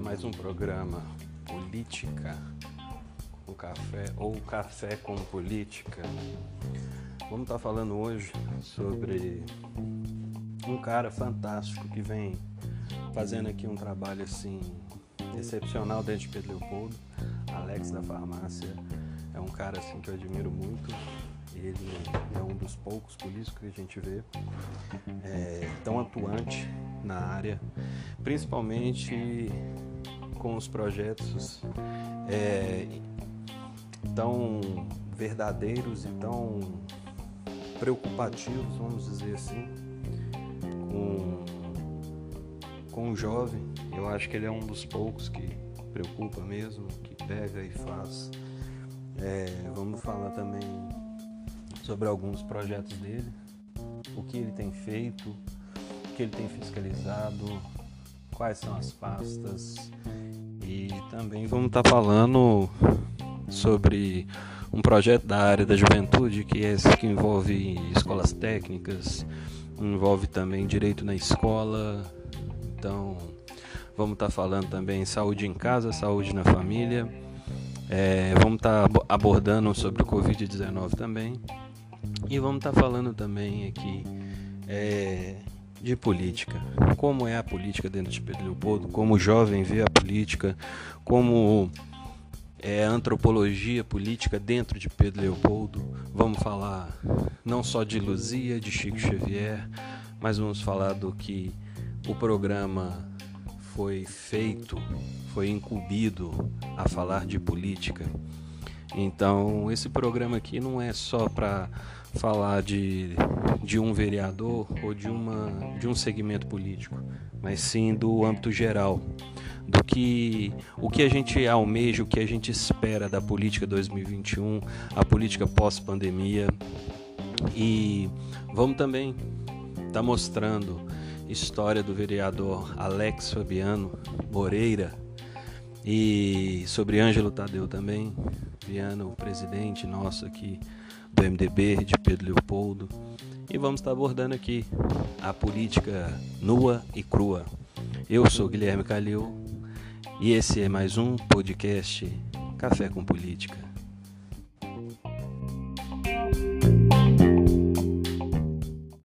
mais um programa Política com Café ou Café com Política. Vamos estar falando hoje sobre um cara fantástico que vem fazendo aqui um trabalho assim excepcional de Pedro Leopoldo, Alex da Farmácia. É um cara assim que eu admiro muito. Ele é um dos poucos políticos que a gente vê é, tão atuante na área, principalmente com os projetos é, tão verdadeiros e tão preocupativos, vamos dizer assim, com, com o jovem. Eu acho que ele é um dos poucos que preocupa mesmo, que pega e faz. É, vamos falar também sobre alguns projetos dele, o que ele tem feito, que ele tem fiscalizado, quais são as pastas e também vamos estar tá falando sobre um projeto da área da juventude que é esse que envolve escolas técnicas, envolve também direito na escola. Então, vamos estar tá falando também saúde em casa, saúde na família. É, vamos estar tá abordando sobre o Covid-19 também. E vamos estar falando também aqui é, de política. Como é a política dentro de Pedro Leopoldo, como o jovem vê a política, como é a antropologia política dentro de Pedro Leopoldo. Vamos falar não só de Luzia, de Chico Xavier, mas vamos falar do que o programa foi feito, foi incumbido a falar de política. Então, esse programa aqui não é só para falar de, de um vereador ou de, uma, de um segmento político, mas sim do âmbito geral, do que o que a gente almeja, o que a gente espera da política 2021, a política pós-pandemia. E vamos também estar tá mostrando história do vereador Alex Fabiano Moreira e sobre Ângelo Tadeu também, Viana, o presidente nosso aqui do MDB, de Pedro Leopoldo. E vamos estar abordando aqui a política nua e crua. Eu sou Guilherme Calil e esse é mais um podcast Café com Política.